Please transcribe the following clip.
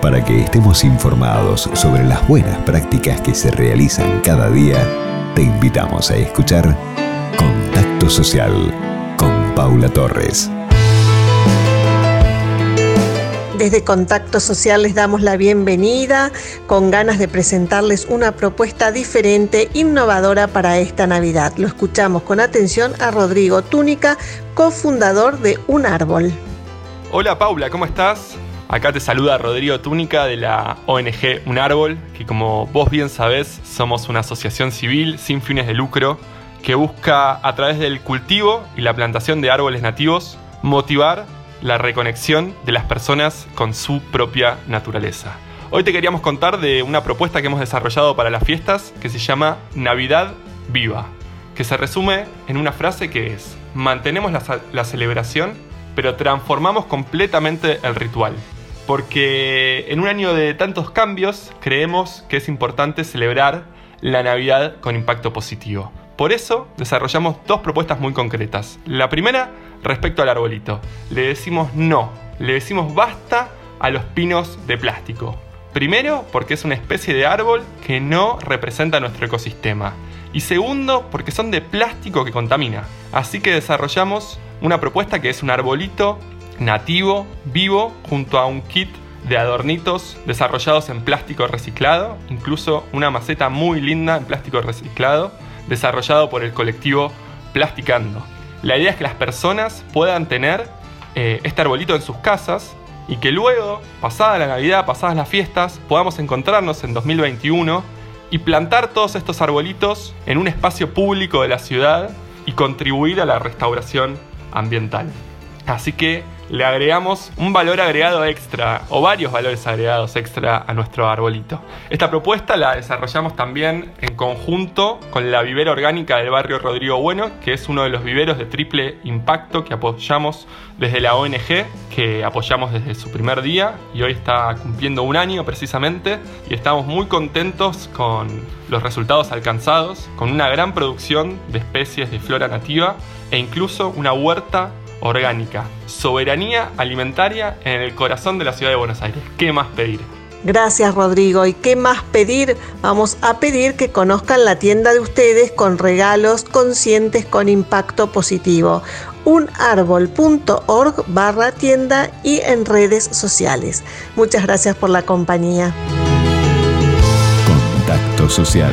Para que estemos informados sobre las buenas prácticas que se realizan cada día, te invitamos a escuchar Contacto Social con Paula Torres. Desde Contacto Social les damos la bienvenida con ganas de presentarles una propuesta diferente, innovadora para esta Navidad. Lo escuchamos con atención a Rodrigo Túnica, cofundador de Un Árbol. Hola Paula, ¿cómo estás? Acá te saluda Rodrigo Túnica de la ONG Un Árbol, que como vos bien sabés somos una asociación civil sin fines de lucro que busca a través del cultivo y la plantación de árboles nativos motivar la reconexión de las personas con su propia naturaleza. Hoy te queríamos contar de una propuesta que hemos desarrollado para las fiestas que se llama Navidad Viva, que se resume en una frase que es, mantenemos la, celebración, pero transformamos completamente el ritual. Porque en un año de tantos cambios, creemos que es importante celebrar la Navidad con impacto positivo. Por eso desarrollamos dos propuestas muy concretas. La primera respecto al arbolito. Le decimos no, le decimos basta a los pinos de plástico. Primero, porque es una especie de árbol que no representa nuestro ecosistema. Y segundo, porque son de plástico que contamina. Así que desarrollamos una propuesta que es un arbolito nativo, vivo, junto a un kit de adornitos desarrollados en plástico reciclado, incluso una maceta muy linda en plástico reciclado, desarrollado por el colectivo Plasticando. La idea es que las personas puedan tener eh, este arbolito en sus casas y que luego, pasada la Navidad, pasadas las fiestas, podamos encontrarnos en 2021 y plantar todos estos arbolitos en un espacio público de la ciudad y contribuir a la restauración ambiental. Así que le agregamos un valor agregado extra o varios valores agregados extra a nuestro arbolito. Esta propuesta la desarrollamos también en conjunto con la vivera orgánica del barrio Rodrigo Bueno, que es uno de los viveros de triple impacto que apoyamos desde la ONG, que apoyamos desde su primer día y hoy está cumpliendo un año precisamente y estamos muy contentos con los resultados alcanzados, con una gran producción de especies de flora nativa e incluso una huerta orgánica, soberanía alimentaria en el corazón de la ciudad de Buenos Aires. ¿Qué más pedir? Gracias Rodrigo. ¿Y qué más pedir? Vamos a pedir que conozcan la tienda de ustedes con regalos conscientes con impacto positivo. unarbol.org barra tienda y en redes sociales. Muchas gracias por la compañía. Contacto social